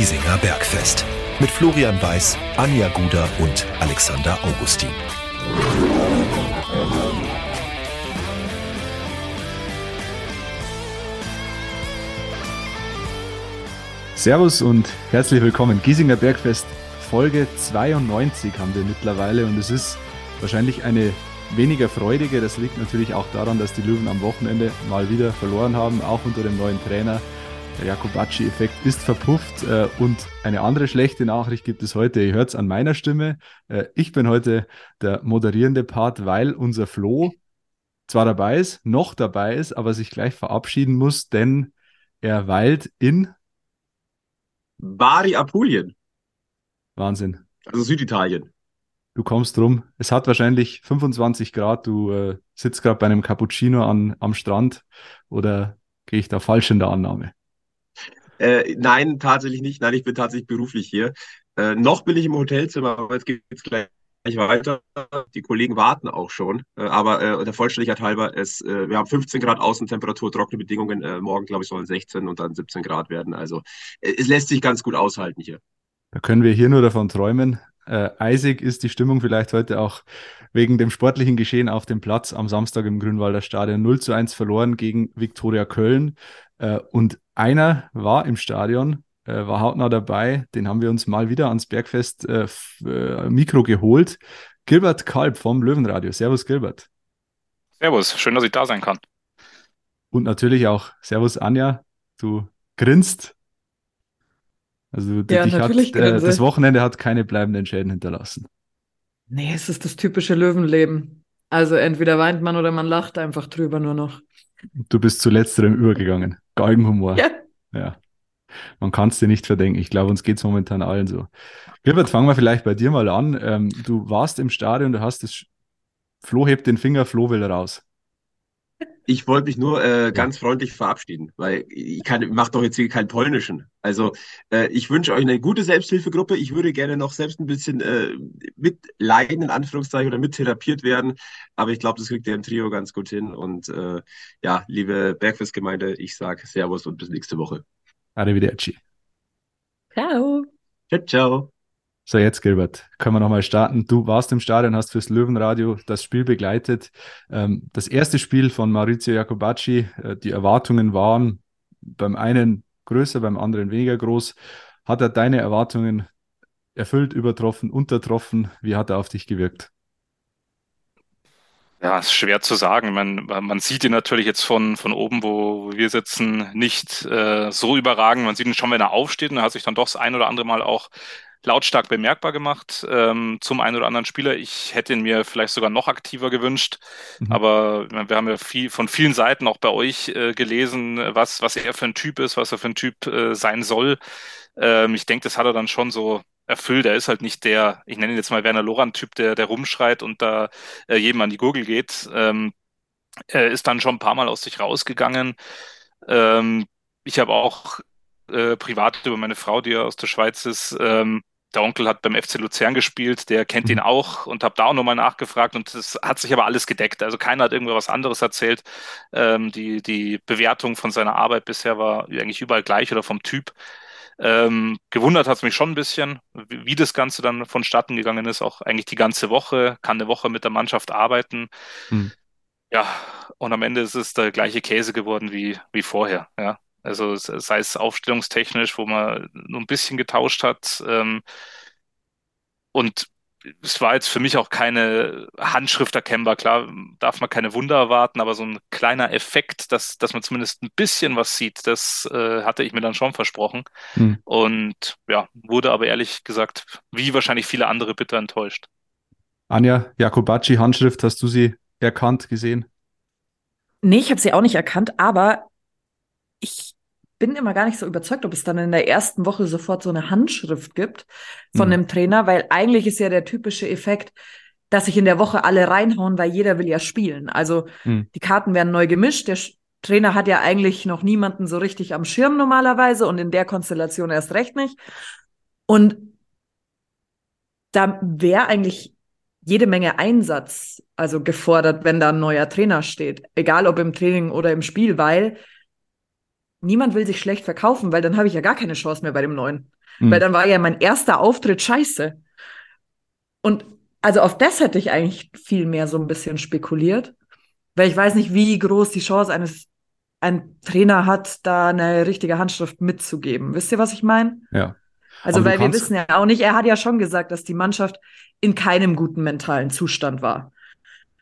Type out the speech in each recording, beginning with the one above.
Giesinger Bergfest. Mit Florian Weiß, Anja Guder und Alexander Augustin. Servus und herzlich willkommen. Giesinger Bergfest Folge 92 haben wir mittlerweile und es ist wahrscheinlich eine weniger freudige. Das liegt natürlich auch daran, dass die Löwen am Wochenende mal wieder verloren haben, auch unter dem neuen Trainer. Der Jakobacci-Effekt ist verpufft äh, und eine andere schlechte Nachricht gibt es heute. Ihr hört es an meiner Stimme. Äh, ich bin heute der moderierende Part, weil unser Flo zwar dabei ist, noch dabei ist, aber sich gleich verabschieden muss, denn er weilt in Bari Apulien. Wahnsinn. Also Süditalien. Du kommst rum. Es hat wahrscheinlich 25 Grad. Du äh, sitzt gerade bei einem Cappuccino an, am Strand oder gehe ich da falsch in der Annahme? Äh, nein, tatsächlich nicht. Nein, ich bin tatsächlich beruflich hier. Äh, noch bin ich im Hotelzimmer, aber jetzt geht es gleich weiter. Die Kollegen warten auch schon. Äh, aber äh, der Vollständigkeit halber, es, äh, wir haben 15 Grad Außentemperatur, trockene Bedingungen. Äh, morgen, glaube ich, sollen 16 und dann 17 Grad werden. Also es lässt sich ganz gut aushalten hier. Da können wir hier nur davon träumen. Äh, eisig ist die Stimmung vielleicht heute auch wegen dem sportlichen Geschehen auf dem Platz am Samstag im Grünwalder Stadion 0 zu 1 verloren gegen Viktoria Köln. Äh, und einer war im Stadion, äh, war hautnah dabei. Den haben wir uns mal wieder ans Bergfest äh, äh, Mikro geholt. Gilbert Kalb vom Löwenradio. Servus, Gilbert. Servus, schön, dass ich da sein kann. Und natürlich auch Servus, Anja. Du grinst also ja, dich hat, äh, das Wochenende hat keine bleibenden Schäden hinterlassen. Nee, es ist das typische Löwenleben. Also entweder weint man oder man lacht einfach drüber nur noch. Du bist zu letzterem übergegangen. Galgenhumor. Ja. ja. Man kann es dir nicht verdenken. Ich glaube, uns geht es momentan allen so. Gilbert, fangen wir vielleicht bei dir mal an. Ähm, du warst im Stadion, du hast das Flo hebt den Finger, Flo will raus. Ich wollte mich nur äh, ganz freundlich verabschieden, weil ich kann, mache doch jetzt hier keinen Polnischen. Also äh, ich wünsche euch eine gute Selbsthilfegruppe. Ich würde gerne noch selbst ein bisschen äh, mitleiden, in Anführungszeichen, oder mittherapiert werden. Aber ich glaube, das kriegt ihr im Trio ganz gut hin. Und äh, ja, liebe Bergfestgemeinde, ich sage Servus und bis nächste Woche. Arrivederci. Ciao. Ciao, ciao. So, jetzt, Gilbert, können wir nochmal starten. Du warst im Stadion, hast fürs Löwenradio das Spiel begleitet. Ähm, das erste Spiel von Maurizio Jacobacci, äh, die Erwartungen waren beim einen größer, beim anderen weniger groß. Hat er deine Erwartungen erfüllt, übertroffen, untertroffen? Wie hat er auf dich gewirkt? Ja, ist schwer zu sagen. Man, man sieht ihn natürlich jetzt von, von oben, wo wir sitzen, nicht äh, so überragend. Man sieht ihn schon, wenn er aufsteht und er hat sich dann doch das ein oder andere Mal auch lautstark bemerkbar gemacht ähm, zum einen oder anderen Spieler. Ich hätte ihn mir vielleicht sogar noch aktiver gewünscht, mhm. aber wir haben ja viel, von vielen Seiten auch bei euch äh, gelesen, was, was er für ein Typ ist, was er für ein Typ äh, sein soll. Ähm, ich denke, das hat er dann schon so erfüllt. Er ist halt nicht der, ich nenne ihn jetzt mal Werner Loran-Typ, der, der rumschreit und da äh, jedem an die Gurgel geht. Ähm, er ist dann schon ein paar Mal aus sich rausgegangen. Ähm, ich habe auch äh, privat über meine Frau, die ja aus der Schweiz ist, ähm, der Onkel hat beim FC Luzern gespielt, der kennt ihn mhm. auch und habe da auch nochmal nachgefragt und es hat sich aber alles gedeckt. Also keiner hat irgendwas anderes erzählt. Ähm, die, die Bewertung von seiner Arbeit bisher war eigentlich überall gleich oder vom Typ. Ähm, gewundert hat es mich schon ein bisschen, wie, wie, das Ganze dann vonstatten gegangen ist, auch eigentlich die ganze Woche, kann eine Woche mit der Mannschaft arbeiten. Mhm. Ja, und am Ende ist es der gleiche Käse geworden wie, wie vorher. Ja. Also sei es aufstellungstechnisch, wo man nur ein bisschen getauscht hat. Ähm, und es war jetzt für mich auch keine Handschrift erkennbar. Klar, darf man keine Wunder erwarten, aber so ein kleiner Effekt, dass, dass man zumindest ein bisschen was sieht, das äh, hatte ich mir dann schon versprochen. Hm. Und ja, wurde aber ehrlich gesagt, wie wahrscheinlich viele andere, bitter enttäuscht. Anja, Jakobacci, Handschrift, hast du sie erkannt, gesehen? Nee, ich habe sie auch nicht erkannt, aber ich bin immer gar nicht so überzeugt, ob es dann in der ersten Woche sofort so eine Handschrift gibt von mhm. einem Trainer, weil eigentlich ist ja der typische Effekt, dass sich in der Woche alle reinhauen, weil jeder will ja spielen. Also mhm. die Karten werden neu gemischt. Der Trainer hat ja eigentlich noch niemanden so richtig am Schirm normalerweise und in der Konstellation erst recht nicht. Und da wäre eigentlich jede Menge Einsatz also gefordert, wenn da ein neuer Trainer steht, egal ob im Training oder im Spiel, weil niemand will sich schlecht verkaufen, weil dann habe ich ja gar keine Chance mehr bei dem neuen. mhm. weil dann war ja mein erster Auftritt scheiße. Und also auf das hätte ich eigentlich viel mehr so ein bisschen spekuliert, weil ich weiß nicht, wie groß die Chance eines ein Trainer hat, da eine richtige Handschrift mitzugeben. Wisst ihr, was ich meine? Ja. Also, weil wir wissen ja auch nicht, er hat ja schon gesagt, dass die Mannschaft in keinem guten mentalen Zustand war.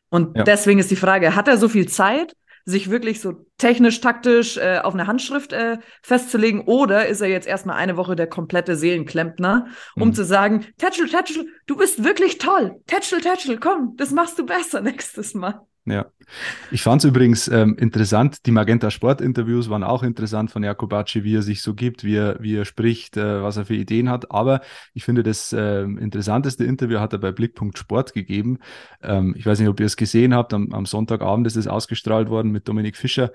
Und ja. deswegen ist die Frage, hat er so viel Zeit, sich wirklich so technisch, taktisch äh, auf eine Handschrift äh, festzulegen? Oder ist er jetzt erstmal eine Woche der komplette Seelenklempner, um mhm. zu sagen, Tetschel, Tetschel, du bist wirklich toll. Tetschel, Tetschel, komm, das machst du besser nächstes Mal. Ja. Ich fand es übrigens ähm, interessant, die Magenta Sport-Interviews waren auch interessant von Jakobacci, wie er sich so gibt, wie er, wie er spricht, äh, was er für Ideen hat. Aber ich finde, das äh, interessanteste Interview hat er bei Blickpunkt Sport gegeben. Ähm, ich weiß nicht, ob ihr es gesehen habt, am, am, Sonntagabend ist es ausgestrahlt worden mit Dominik Fischer.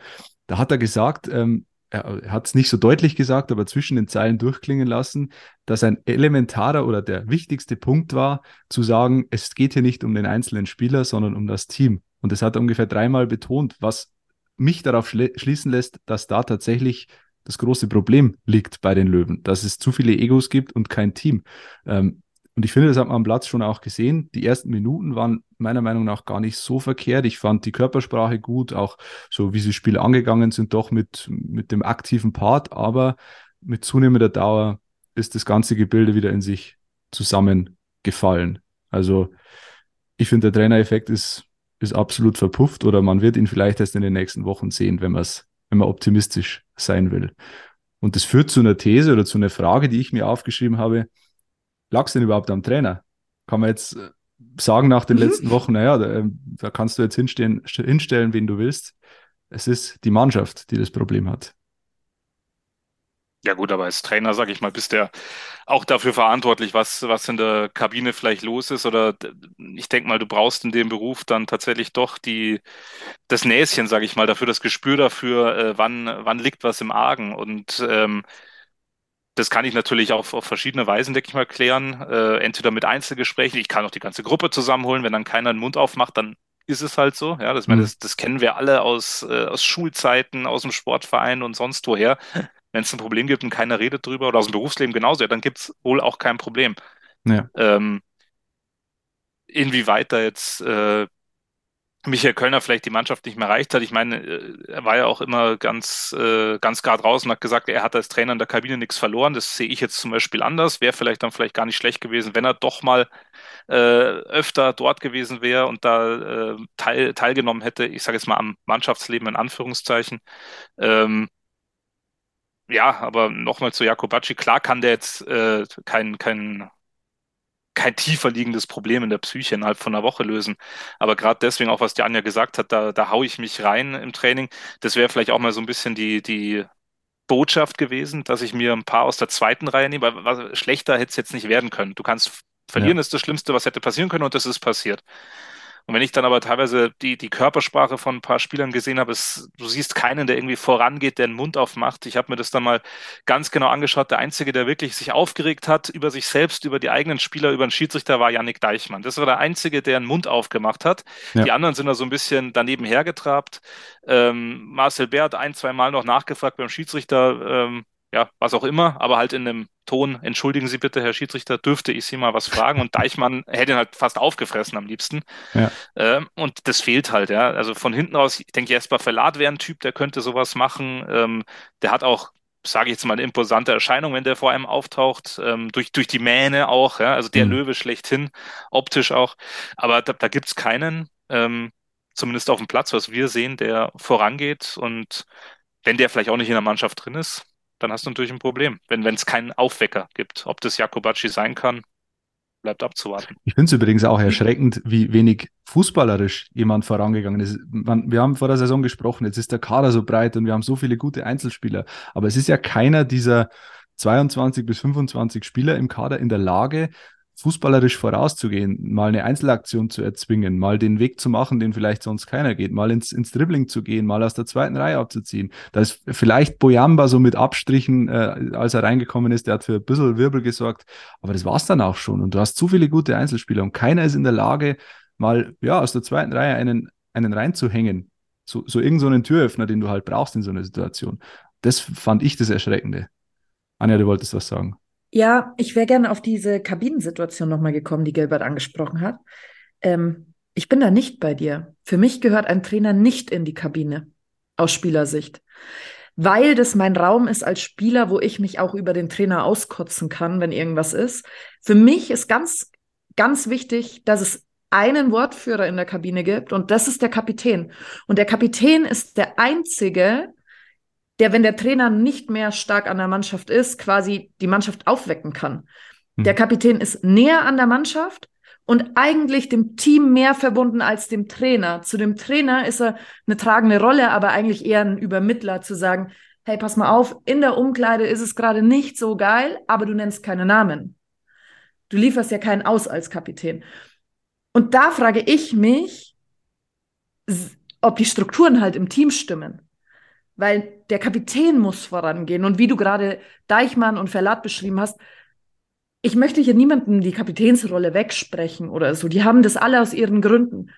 Da hat er gesagt, ähm, er hat es nicht so deutlich gesagt, aber zwischen den Zeilen durchklingen lassen, dass ein elementarer oder der wichtigste Punkt war, zu sagen, es geht hier nicht um den einzelnen Spieler, sondern um das Team. Und das hat er ungefähr dreimal betont, was mich darauf schließen lässt, dass da tatsächlich das große Problem liegt bei den Löwen, dass es zu viele Egos gibt und kein Team. Ähm, und ich finde, das hat man am Platz schon auch gesehen. Die ersten Minuten waren meiner Meinung nach gar nicht so verkehrt. Ich fand die Körpersprache gut, auch so wie sie Spiele angegangen sind, doch mit, mit dem aktiven Part. Aber mit zunehmender Dauer ist das ganze Gebilde wieder in sich zusammengefallen. Also ich finde, der Trainereffekt ist ist absolut verpufft oder man wird ihn vielleicht erst in den nächsten Wochen sehen, wenn, wenn man optimistisch sein will. Und das führt zu einer These oder zu einer Frage, die ich mir aufgeschrieben habe. Lag es denn überhaupt am Trainer? Kann man jetzt sagen nach den mhm. letzten Wochen, naja, da, ähm, da kannst du jetzt hinstehen, hinstellen, wen du willst. Es ist die Mannschaft, die das Problem hat. Ja gut, aber als Trainer, sag ich mal, bist du ja auch dafür verantwortlich, was, was in der Kabine vielleicht los ist. Oder ich denke mal, du brauchst in dem Beruf dann tatsächlich doch die, das Näschen, sag ich mal, dafür, das Gespür dafür, äh, wann, wann liegt was im Argen. Und ähm, das kann ich natürlich auch auf verschiedene Weisen, denke ich mal, klären. Äh, entweder mit Einzelgesprächen, ich kann auch die ganze Gruppe zusammenholen, wenn dann keiner den Mund aufmacht, dann ist es halt so. Ja, das, mhm. das, das kennen wir alle aus, äh, aus Schulzeiten, aus dem Sportverein und sonst woher. Wenn es ein Problem gibt und keiner redet drüber oder aus dem Berufsleben genauso, ja, dann gibt es wohl auch kein Problem. Ja. Ähm, inwieweit da jetzt äh, Michael Kölner vielleicht die Mannschaft nicht mehr erreicht hat. Ich meine, äh, er war ja auch immer ganz, äh, ganz gerade raus und hat gesagt, er hat als Trainer in der Kabine nichts verloren. Das sehe ich jetzt zum Beispiel anders. Wäre vielleicht dann vielleicht gar nicht schlecht gewesen, wenn er doch mal äh, öfter dort gewesen wäre und da äh, teil, teilgenommen hätte, ich sage jetzt mal am Mannschaftsleben in Anführungszeichen. Ähm, ja, aber nochmal zu Jakobacci. Klar kann der jetzt äh, kein, kein, kein tiefer liegendes Problem in der Psyche innerhalb von einer Woche lösen. Aber gerade deswegen, auch was die Anja gesagt hat, da, da haue ich mich rein im Training. Das wäre vielleicht auch mal so ein bisschen die, die Botschaft gewesen, dass ich mir ein paar aus der zweiten Reihe nehme, weil was, schlechter hätte es jetzt nicht werden können. Du kannst verlieren, ja. ist das Schlimmste, was hätte passieren können und das ist passiert. Und wenn ich dann aber teilweise die, die Körpersprache von ein paar Spielern gesehen habe, es, du siehst keinen, der irgendwie vorangeht, der den Mund aufmacht. Ich habe mir das dann mal ganz genau angeschaut. Der Einzige, der wirklich sich aufgeregt hat über sich selbst, über die eigenen Spieler, über den Schiedsrichter, war Yannick Deichmann. Das war der Einzige, der einen Mund aufgemacht hat. Ja. Die anderen sind da so ein bisschen daneben hergetrabt. Ähm, Marcel Bär hat ein, zwei Mal noch nachgefragt beim Schiedsrichter, ähm, ja, was auch immer, aber halt in einem Ton, entschuldigen Sie bitte, Herr Schiedsrichter, dürfte ich Sie mal was fragen? Und Deichmann hätte ihn halt fast aufgefressen am liebsten. Ja. Ähm, und das fehlt halt, ja. Also von hinten aus, ich denke, Jesper Verlat wäre ein Typ, der könnte sowas machen. Ähm, der hat auch, sage ich jetzt mal, eine imposante Erscheinung, wenn der vor einem auftaucht, ähm, durch, durch die Mähne auch, ja. Also der mhm. Löwe schlechthin, optisch auch. Aber da, da gibt es keinen, ähm, zumindest auf dem Platz, was wir sehen, der vorangeht. Und wenn der vielleicht auch nicht in der Mannschaft drin ist, dann hast du natürlich ein Problem, wenn es keinen Aufwecker gibt. Ob das Jakobacci sein kann, bleibt abzuwarten. Ich finde es übrigens auch erschreckend, wie wenig fußballerisch jemand vorangegangen ist. Man, wir haben vor der Saison gesprochen, jetzt ist der Kader so breit und wir haben so viele gute Einzelspieler. Aber es ist ja keiner dieser 22 bis 25 Spieler im Kader in der Lage, fußballerisch vorauszugehen, mal eine Einzelaktion zu erzwingen, mal den Weg zu machen, den vielleicht sonst keiner geht, mal ins, ins Dribbling zu gehen, mal aus der zweiten Reihe abzuziehen. Da ist vielleicht Boyamba so mit Abstrichen, äh, als er reingekommen ist, der hat für ein bisschen Wirbel gesorgt, aber das war's dann auch schon. Und du hast zu viele gute Einzelspieler und keiner ist in der Lage, mal ja aus der zweiten Reihe einen, einen reinzuhängen. So, so irgend so Türöffner, den du halt brauchst in so einer Situation. Das fand ich das Erschreckende. Anja, du wolltest was sagen. Ja, ich wäre gerne auf diese Kabinensituation nochmal gekommen, die Gilbert angesprochen hat. Ähm, ich bin da nicht bei dir. Für mich gehört ein Trainer nicht in die Kabine aus Spielersicht, weil das mein Raum ist als Spieler, wo ich mich auch über den Trainer auskotzen kann, wenn irgendwas ist. Für mich ist ganz, ganz wichtig, dass es einen Wortführer in der Kabine gibt und das ist der Kapitän. Und der Kapitän ist der einzige, der, wenn der Trainer nicht mehr stark an der Mannschaft ist, quasi die Mannschaft aufwecken kann. Mhm. Der Kapitän ist näher an der Mannschaft und eigentlich dem Team mehr verbunden als dem Trainer. Zu dem Trainer ist er eine tragende Rolle, aber eigentlich eher ein Übermittler zu sagen, hey, pass mal auf, in der Umkleide ist es gerade nicht so geil, aber du nennst keine Namen. Du lieferst ja keinen aus als Kapitän. Und da frage ich mich, ob die Strukturen halt im Team stimmen. Weil der Kapitän muss vorangehen. Und wie du gerade Deichmann und Verlat beschrieben hast, ich möchte hier niemandem die Kapitänsrolle wegsprechen oder so. Die haben das alle aus ihren Gründen.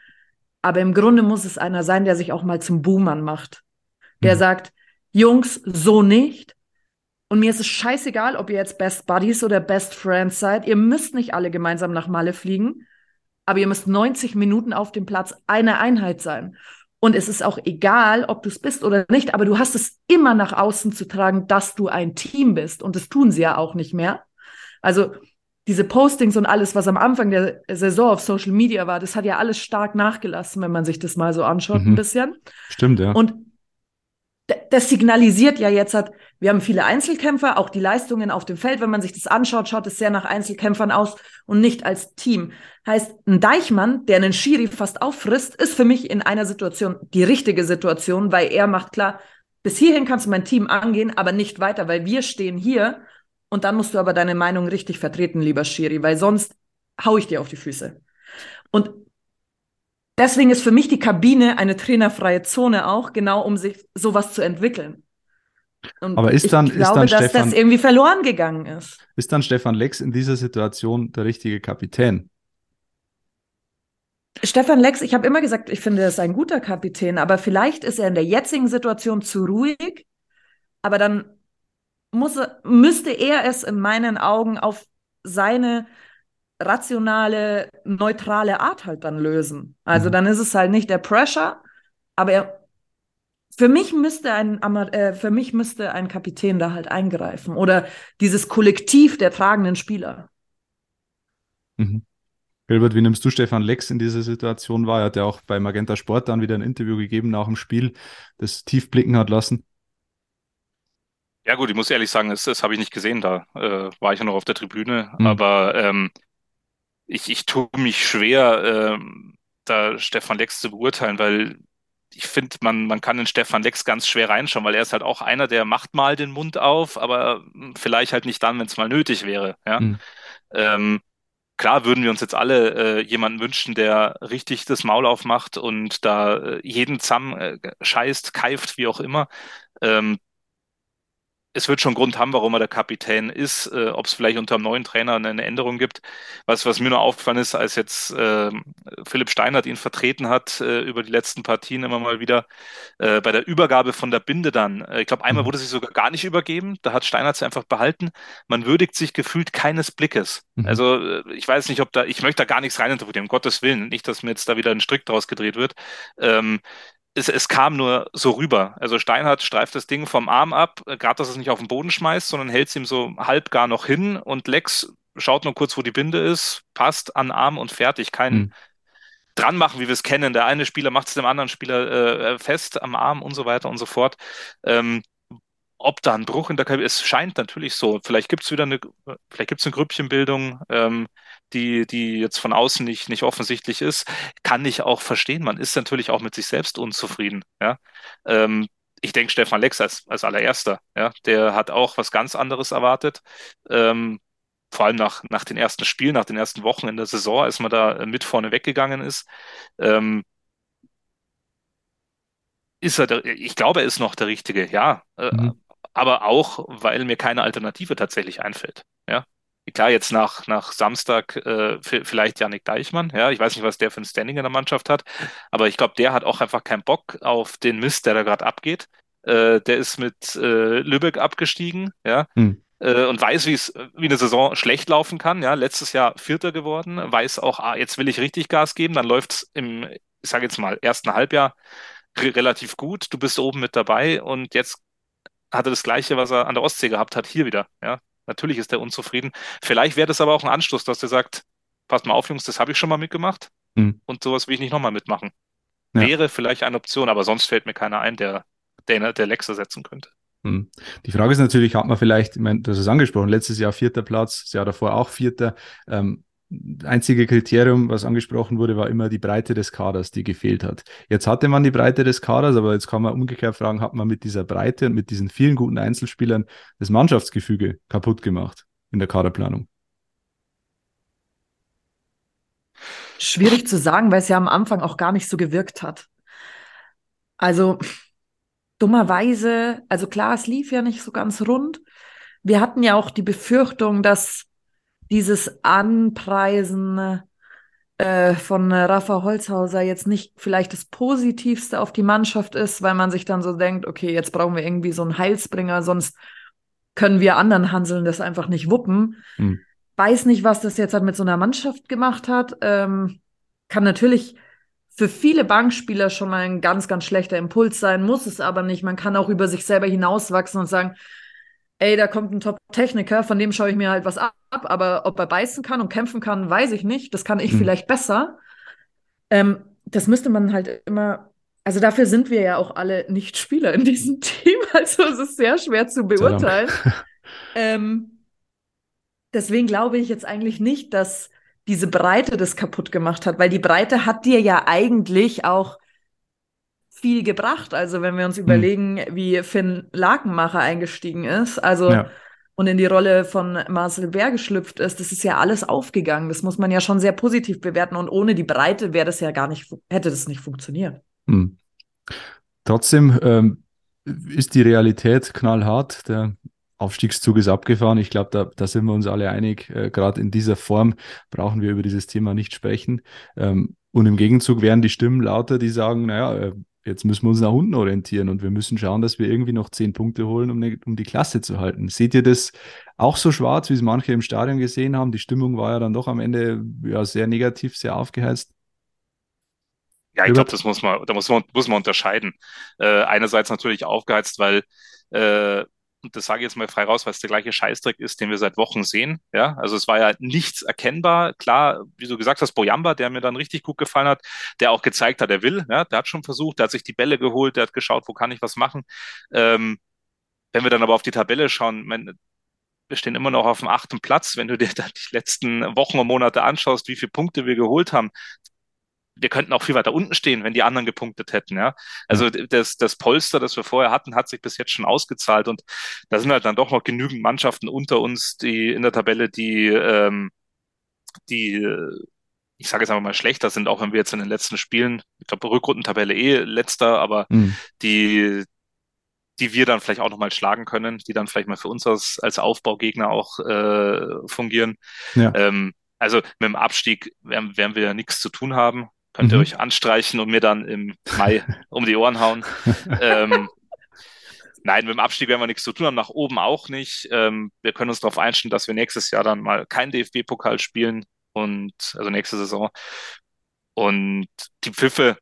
Aber im Grunde muss es einer sein, der sich auch mal zum Buhmann macht. Der mhm. sagt, Jungs, so nicht. Und mir ist es scheißegal, ob ihr jetzt Best Buddies oder Best Friends seid. Ihr müsst nicht alle gemeinsam nach Malle fliegen. Aber ihr müsst 90 Minuten auf dem Platz eine Einheit sein. Und es ist auch egal, ob du es bist oder nicht, aber du hast es immer nach außen zu tragen, dass du ein Team bist. Und das tun sie ja auch nicht mehr. Also diese Postings und alles, was am Anfang der Saison auf Social Media war, das hat ja alles stark nachgelassen, wenn man sich das mal so anschaut, mhm. ein bisschen. Stimmt, ja. Und das signalisiert ja jetzt hat, wir haben viele Einzelkämpfer, auch die Leistungen auf dem Feld, wenn man sich das anschaut, schaut es sehr nach Einzelkämpfern aus und nicht als Team. Heißt, ein Deichmann, der einen Schiri fast auffrisst, ist für mich in einer Situation die richtige Situation, weil er macht klar, bis hierhin kannst du mein Team angehen, aber nicht weiter, weil wir stehen hier und dann musst du aber deine Meinung richtig vertreten, lieber Schiri, weil sonst hau ich dir auf die Füße. Und deswegen ist für mich die Kabine eine trainerfreie Zone auch, genau um sich sowas zu entwickeln. Und aber ist dann, ich glaube, ist dann dass Stefan, das irgendwie verloren gegangen ist. Ist dann Stefan Lex in dieser Situation der richtige Kapitän? Stefan Lex, ich habe immer gesagt, ich finde, er ist ein guter Kapitän, aber vielleicht ist er in der jetzigen Situation zu ruhig. Aber dann muss, müsste er es in meinen Augen auf seine rationale, neutrale Art halt dann lösen. Also mhm. dann ist es halt nicht der Pressure, aber er, für mich müsste ein äh, für mich müsste ein Kapitän da halt eingreifen oder dieses Kollektiv der tragenden Spieler. Mhm. Gilbert, wie nimmst du Stefan Lex in dieser Situation wahr? Er hat ja auch bei Magenta Sport dann wieder ein Interview gegeben nach dem Spiel, das tief blicken hat lassen. Ja gut, ich muss ehrlich sagen, das, das habe ich nicht gesehen, da äh, war ich ja noch auf der Tribüne, mhm. aber ähm, ich, ich tue mich schwer, ähm, da Stefan Lex zu beurteilen, weil ich finde, man, man kann in Stefan Lex ganz schwer reinschauen, weil er ist halt auch einer, der macht mal den Mund auf, aber vielleicht halt nicht dann, wenn es mal nötig wäre. Ja? Mhm. Ähm, klar würden wir uns jetzt alle äh, jemanden wünschen, der richtig das Maul aufmacht und da äh, jeden zusammen äh, scheißt, keift, wie auch immer. Ähm, es wird schon Grund haben, warum er der Kapitän ist, äh, ob es vielleicht unter dem neuen Trainer eine Änderung gibt. Was, was mir nur aufgefallen ist, als jetzt äh, Philipp Steinert ihn vertreten hat äh, über die letzten Partien immer mal wieder, äh, bei der Übergabe von der Binde dann. Äh, ich glaube, einmal mhm. wurde sie sogar gar nicht übergeben, da hat Steinert sie einfach behalten. Man würdigt sich gefühlt keines Blickes. Mhm. Also äh, ich weiß nicht, ob da, ich möchte da gar nichts reininterpretieren, um Gottes Willen, nicht, dass mir jetzt da wieder ein Strick draus gedreht wird. Ähm, es, es kam nur so rüber. Also Steinhardt streift das Ding vom Arm ab, gerade dass es nicht auf den Boden schmeißt, sondern hält es ihm so halb gar noch hin und Lex schaut nur kurz, wo die Binde ist, passt an Arm und fertig. Kein hm. dran machen, wie wir es kennen. Der eine Spieler macht es dem anderen Spieler äh, fest am Arm und so weiter und so fort. Ähm, ob da ein Bruch in der Kabine, es scheint natürlich so. Vielleicht gibt es wieder eine, vielleicht gibt eine Grüppchenbildung. Ähm, die, die jetzt von außen nicht, nicht offensichtlich ist, kann ich auch verstehen. Man ist natürlich auch mit sich selbst unzufrieden. Ja? Ähm, ich denke, Stefan Lex als, als allererster, ja, der hat auch was ganz anderes erwartet. Ähm, vor allem nach, nach den ersten Spielen, nach den ersten Wochen in der Saison, als man da mit vorne weggegangen ist. Ähm, ist er, der, ich glaube, er ist noch der Richtige, ja. Äh, mhm. Aber auch, weil mir keine Alternative tatsächlich einfällt. Ja klar, jetzt nach, nach Samstag äh, vielleicht Janik Deichmann, ja, ich weiß nicht, was der für ein Standing in der Mannschaft hat, aber ich glaube, der hat auch einfach keinen Bock auf den Mist, der da gerade abgeht. Äh, der ist mit äh, Lübeck abgestiegen, ja. Hm. äh, und weiß, wie es wie eine Saison schlecht laufen kann. Ja, letztes Jahr Vierter geworden, weiß auch, ah, jetzt will ich richtig Gas geben, dann läuft es im, ich sage jetzt mal, ersten Halbjahr re relativ gut. Du bist oben mit dabei und jetzt hat er das Gleiche, was er an der Ostsee gehabt hat, hier wieder. Ja, natürlich ist er unzufrieden. Vielleicht wäre das aber auch ein Anstoß, dass er sagt, passt mal auf, Jungs, das habe ich schon mal mitgemacht mhm. und sowas will ich nicht nochmal mitmachen. Ja. Wäre vielleicht eine Option, aber sonst fällt mir keiner ein, der, der, der Lex ersetzen könnte. Hm. Die Frage ist natürlich, hat man vielleicht, ich meine, du hast es angesprochen, letztes Jahr vierter Platz, das Jahr davor auch vierter. Ähm, einzige Kriterium, was angesprochen wurde, war immer die Breite des Kaders, die gefehlt hat. Jetzt hatte man die Breite des Kaders, aber jetzt kann man umgekehrt fragen, hat man mit dieser Breite und mit diesen vielen guten Einzelspielern das Mannschaftsgefüge kaputt gemacht in der Kaderplanung? Schwierig zu sagen, weil es ja am Anfang auch gar nicht so gewirkt hat. Also dummerweise, also klar, es lief ja nicht so ganz rund. Wir hatten ja auch die Befürchtung, dass dieses Anpreisen äh, von Rafa Holzhauser jetzt nicht vielleicht das Positivste auf die Mannschaft ist, weil man sich dann so denkt, okay, jetzt brauchen wir irgendwie so einen Heilsbringer, sonst können wir anderen Hanseln das einfach nicht wuppen. Hm. Weiß nicht, was das jetzt halt mit so einer Mannschaft gemacht hat. Ähm, kann natürlich für viele Bankspieler schon mal ein ganz, ganz schlechter Impuls sein, muss es aber nicht. Man kann auch über sich selber hinauswachsen und sagen, ey, da kommt ein Top-Techniker, von dem schaue ich mir halt was ab, aber ob er beißen kann und kämpfen kann, weiß ich nicht. Das kann ich mhm. vielleicht besser. Ähm, das müsste man halt immer, also dafür sind wir ja auch alle nicht Spieler in diesem Team, also es ist sehr schwer zu beurteilen. ähm, deswegen glaube ich jetzt eigentlich nicht, dass diese Breite das kaputt gemacht hat, weil die Breite hat dir ja eigentlich auch viel gebracht. Also wenn wir uns hm. überlegen, hm. wie Finn Lakenmacher eingestiegen ist, also ja. und in die Rolle von Marcel Bär geschlüpft ist, das ist ja alles aufgegangen. Das muss man ja schon sehr positiv bewerten und ohne die Breite wäre das ja gar nicht, hätte das nicht funktioniert. Hm. Trotzdem ähm, ist die Realität knallhart. Der Aufstiegszug ist abgefahren. Ich glaube, da, da sind wir uns alle einig. Äh, Gerade in dieser Form brauchen wir über dieses Thema nicht sprechen. Ähm, und im Gegenzug werden die Stimmen lauter, die sagen, naja, äh, jetzt müssen wir uns nach unten orientieren und wir müssen schauen, dass wir irgendwie noch zehn Punkte holen, um, ne, um die Klasse zu halten. Seht ihr das auch so schwarz, wie es manche im Stadion gesehen haben? Die Stimmung war ja dann doch am Ende ja, sehr negativ, sehr aufgeheizt. Ja, ich glaube, das muss man, da muss man, muss man unterscheiden. Äh, einerseits natürlich aufgeheizt, weil äh, und das sage ich jetzt mal frei raus, weil es der gleiche Scheißdreck ist, den wir seit Wochen sehen. Ja, also es war ja nichts erkennbar. Klar, wie du gesagt hast, Boyamba, der mir dann richtig gut gefallen hat, der auch gezeigt hat, er will. Ja, der hat schon versucht, der hat sich die Bälle geholt, der hat geschaut, wo kann ich was machen. Ähm, wenn wir dann aber auf die Tabelle schauen, mein, wir stehen immer noch auf dem achten Platz. Wenn du dir die letzten Wochen und Monate anschaust, wie viele Punkte wir geholt haben, wir könnten auch viel weiter unten stehen, wenn die anderen gepunktet hätten, ja. Also das, das Polster, das wir vorher hatten, hat sich bis jetzt schon ausgezahlt und da sind halt dann doch noch genügend Mannschaften unter uns, die in der Tabelle, die, ähm, die, ich sage jetzt einfach mal schlechter sind, auch wenn wir jetzt in den letzten Spielen, ich glaube, Rückrundentabelle eh letzter, aber mhm. die, die wir dann vielleicht auch nochmal schlagen können, die dann vielleicht mal für uns als, als Aufbaugegner auch äh, fungieren. Ja. Ähm, also mit dem Abstieg werden, werden wir ja nichts zu tun haben. Könnt ihr mhm. euch anstreichen und mir dann im Mai um die Ohren hauen. ähm, nein, mit dem Abstieg werden wir nichts zu tun haben, nach oben auch nicht. Ähm, wir können uns darauf einstellen, dass wir nächstes Jahr dann mal kein DFB-Pokal spielen und also nächste Saison. Und die Pfiffe,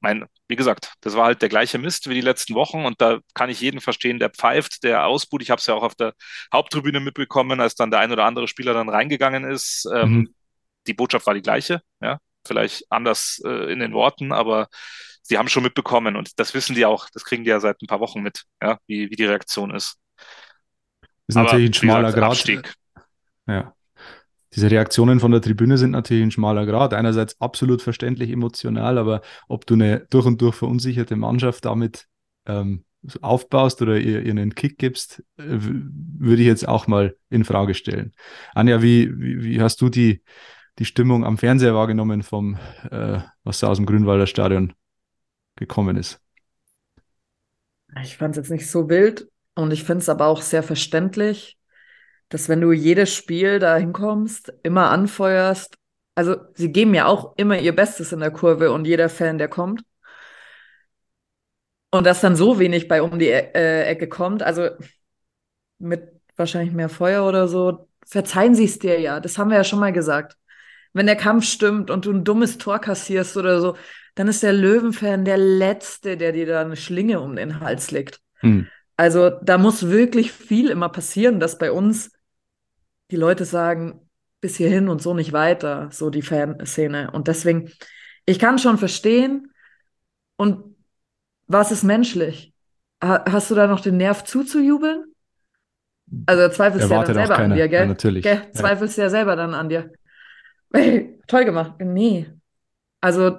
mein, wie gesagt, das war halt der gleiche Mist wie die letzten Wochen und da kann ich jeden verstehen, der pfeift, der ausbuht. Ich habe es ja auch auf der Haupttribüne mitbekommen, als dann der ein oder andere Spieler dann reingegangen ist. Ähm, mhm. Die Botschaft war die gleiche, ja vielleicht anders äh, in den Worten, aber sie haben schon mitbekommen und das wissen die auch, das kriegen die ja seit ein paar Wochen mit, ja, wie, wie die Reaktion ist. Ist aber, natürlich ein schmaler gesagt, Grad. Abstieg. Ja. Diese Reaktionen von der Tribüne sind natürlich ein schmaler Grad. Einerseits absolut verständlich emotional, aber ob du eine durch und durch verunsicherte Mannschaft damit ähm, aufbaust oder ihr, ihr einen Kick gibst, äh, würde ich jetzt auch mal in Frage stellen. Anja, wie, wie, wie hast du die, die Stimmung am Fernseher wahrgenommen, vom, äh, was da aus dem Grünwalder Stadion gekommen ist? Ich fand es jetzt nicht so wild und ich finde es aber auch sehr verständlich, dass wenn du jedes Spiel da hinkommst, immer anfeuerst, also sie geben ja auch immer ihr Bestes in der Kurve und jeder Fan, der kommt. Und dass dann so wenig bei um die äh, Ecke kommt, also mit wahrscheinlich mehr Feuer oder so, verzeihen sie es dir ja. Das haben wir ja schon mal gesagt. Wenn der Kampf stimmt und du ein dummes Tor kassierst oder so, dann ist der Löwenfan der Letzte, der dir da eine Schlinge um den Hals legt. Hm. Also da muss wirklich viel immer passieren, dass bei uns die Leute sagen, bis hierhin und so nicht weiter, so die Fanszene. Und deswegen, ich kann schon verstehen. Und was ist menschlich? Hast du da noch den Nerv zuzujubeln? Also zweifelst du ja dann selber an dir, gell? Ja, natürlich. Gell? Zweifelst ja. ja selber dann an dir. Hey, toll gemacht. Nee. Also,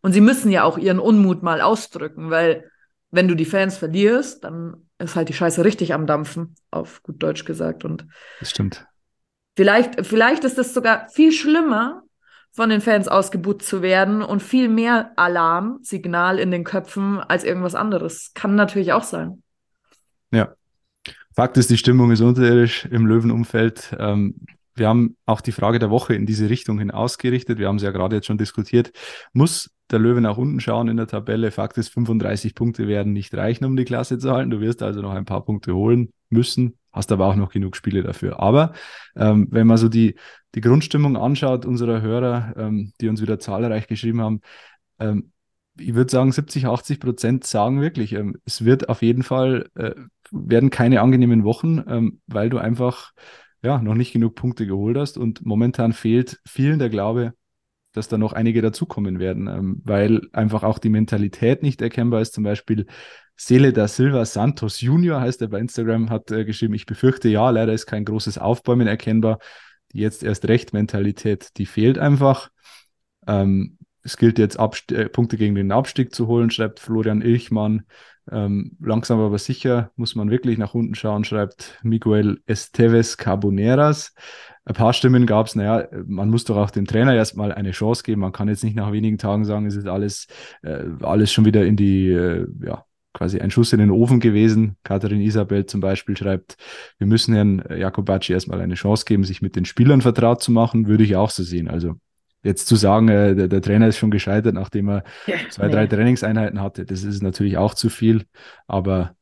und sie müssen ja auch ihren Unmut mal ausdrücken, weil wenn du die Fans verlierst, dann ist halt die Scheiße richtig am Dampfen, auf gut Deutsch gesagt. Und das stimmt. Vielleicht, vielleicht ist es sogar viel schlimmer, von den Fans ausgebucht zu werden und viel mehr Alarmsignal in den Köpfen als irgendwas anderes. Kann natürlich auch sein. Ja. Fakt ist, die Stimmung ist unterirdisch im Löwenumfeld. Ähm, wir haben auch die Frage der Woche in diese Richtung hin ausgerichtet. Wir haben es ja gerade jetzt schon diskutiert. Muss der Löwe nach unten schauen in der Tabelle? Fakt ist, 35 Punkte werden nicht reichen, um die Klasse zu halten. Du wirst also noch ein paar Punkte holen müssen, hast aber auch noch genug Spiele dafür. Aber ähm, wenn man so die, die Grundstimmung anschaut unserer Hörer, ähm, die uns wieder zahlreich geschrieben haben, ähm, ich würde sagen, 70, 80 Prozent sagen wirklich, ähm, es wird auf jeden Fall, äh, werden keine angenehmen Wochen, ähm, weil du einfach ja, noch nicht genug Punkte geholt hast. Und momentan fehlt vielen der Glaube, dass da noch einige dazukommen werden, ähm, weil einfach auch die Mentalität nicht erkennbar ist. Zum Beispiel Sele da Silva Santos Junior heißt er bei Instagram, hat äh, geschrieben, ich befürchte ja, leider ist kein großes Aufbäumen erkennbar. Die jetzt erst recht Mentalität, die fehlt einfach. Ähm, es gilt jetzt Abst äh, Punkte gegen den Abstieg zu holen, schreibt Florian Ilchmann. Ähm, langsam aber sicher muss man wirklich nach unten schauen, schreibt Miguel Esteves Carboneras. Ein paar Stimmen gab es, naja, man muss doch auch dem Trainer erstmal eine Chance geben. Man kann jetzt nicht nach wenigen Tagen sagen, es ist alles, äh, alles schon wieder in die, äh, ja, quasi ein Schuss in den Ofen gewesen. Katharin Isabel zum Beispiel schreibt, wir müssen Herrn Jakobacci erstmal eine Chance geben, sich mit den Spielern vertraut zu machen, würde ich auch so sehen. Also jetzt zu sagen, äh, der, der, Trainer ist schon gescheitert, nachdem er ja, zwei, nee. drei Trainingseinheiten hatte, das ist natürlich auch zu viel. Aber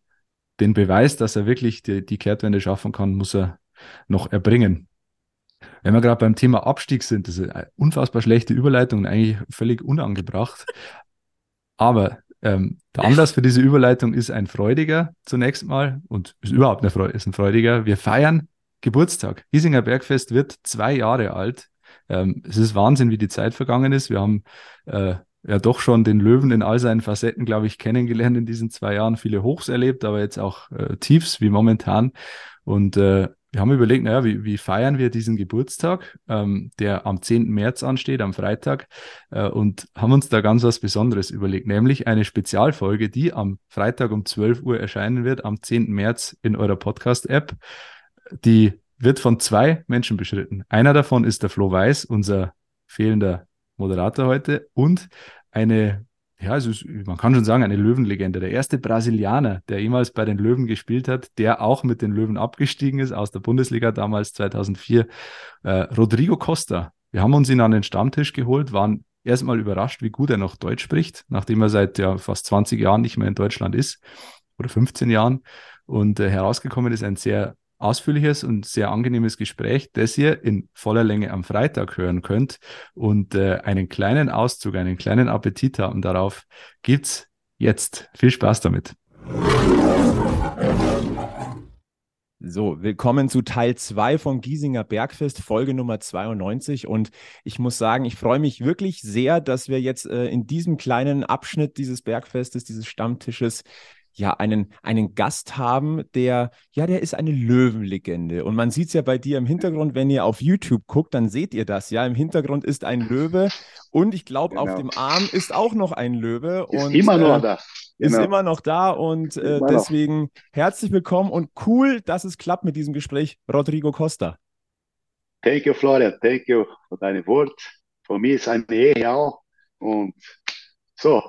den Beweis, dass er wirklich die, die Kehrtwende schaffen kann, muss er noch erbringen. Wenn wir gerade beim Thema Abstieg sind, das ist eine unfassbar schlechte Überleitung, eigentlich völlig unangebracht. Aber ähm, der Anlass für diese Überleitung ist ein freudiger zunächst mal und ist überhaupt eine Freude, ist ein freudiger. Wir feiern Geburtstag. Giesinger Bergfest wird zwei Jahre alt. Ähm, es ist Wahnsinn, wie die Zeit vergangen ist. Wir haben äh, ja doch schon den Löwen in all seinen Facetten, glaube ich, kennengelernt in diesen zwei Jahren. Viele Hochs erlebt, aber jetzt auch äh, Tiefs wie momentan. Und äh, wir haben überlegt, naja, wie, wie feiern wir diesen Geburtstag, ähm, der am 10. März ansteht, am Freitag, äh, und haben uns da ganz was Besonderes überlegt, nämlich eine Spezialfolge, die am Freitag um 12 Uhr erscheinen wird, am 10. März in eurer Podcast-App. Die wird von zwei Menschen beschritten. Einer davon ist der Flo Weiß, unser fehlender Moderator heute, und eine, ja, also man kann schon sagen, eine Löwenlegende. Der erste Brasilianer, der jemals bei den Löwen gespielt hat, der auch mit den Löwen abgestiegen ist aus der Bundesliga damals 2004, äh, Rodrigo Costa. Wir haben uns ihn an den Stammtisch geholt, waren erstmal überrascht, wie gut er noch Deutsch spricht, nachdem er seit ja, fast 20 Jahren nicht mehr in Deutschland ist oder 15 Jahren. Und äh, herausgekommen ist ein sehr ausführliches und sehr angenehmes Gespräch, das ihr in voller Länge am Freitag hören könnt und äh, einen kleinen Auszug, einen kleinen Appetit haben darauf gibt's jetzt. Viel Spaß damit. So, willkommen zu Teil 2 vom Giesinger Bergfest, Folge Nummer 92. Und ich muss sagen, ich freue mich wirklich sehr, dass wir jetzt äh, in diesem kleinen Abschnitt dieses Bergfestes, dieses Stammtisches, ja einen, einen Gast haben, der, ja, der ist eine Löwenlegende. Und man sieht es ja bei dir im Hintergrund, wenn ihr auf YouTube guckt, dann seht ihr das, ja. Im Hintergrund ist ein Löwe und ich glaube, genau. auf dem Arm ist auch noch ein Löwe. Ist und, immer noch äh, da. Genau. Ist immer noch da und äh, deswegen noch. herzlich willkommen und cool, dass es klappt mit diesem Gespräch, Rodrigo Costa. Thank you, Florian. Thank you für deine Worte. Für mich ist eine Ehre auch. Und so,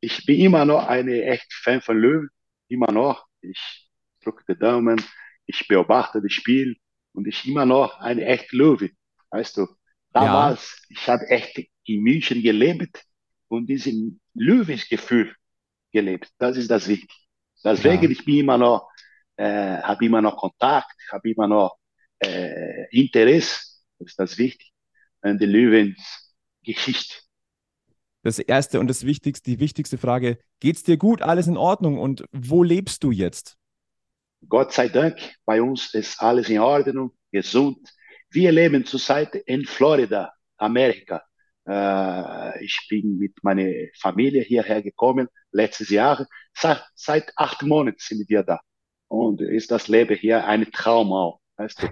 ich bin immer noch eine echt Fan von Löwen, immer noch. Ich drücke die Daumen, ich beobachte das Spiel und ich immer noch eine echte Löwe. Weißt du, damals, ja. ich habe echt in München gelebt und diesen Löwes-Gefühl gelebt. Das ist das Wichtige. Deswegen, ja. ich bin immer noch äh, habe immer noch Kontakt, habe immer noch äh, Interesse. Das ist das Wichtige an der Löwens-Geschichte. Das erste und das wichtigste, die wichtigste Frage: Geht's dir gut? Alles in Ordnung? Und wo lebst du jetzt? Gott sei Dank, bei uns ist alles in Ordnung, gesund. Wir leben zurzeit in Florida, Amerika. Äh, ich bin mit meiner Familie hierher gekommen, letztes Jahr. Seit, seit acht Monaten sind wir da. Und ist das Leben hier ein Traum auch. Weißt du?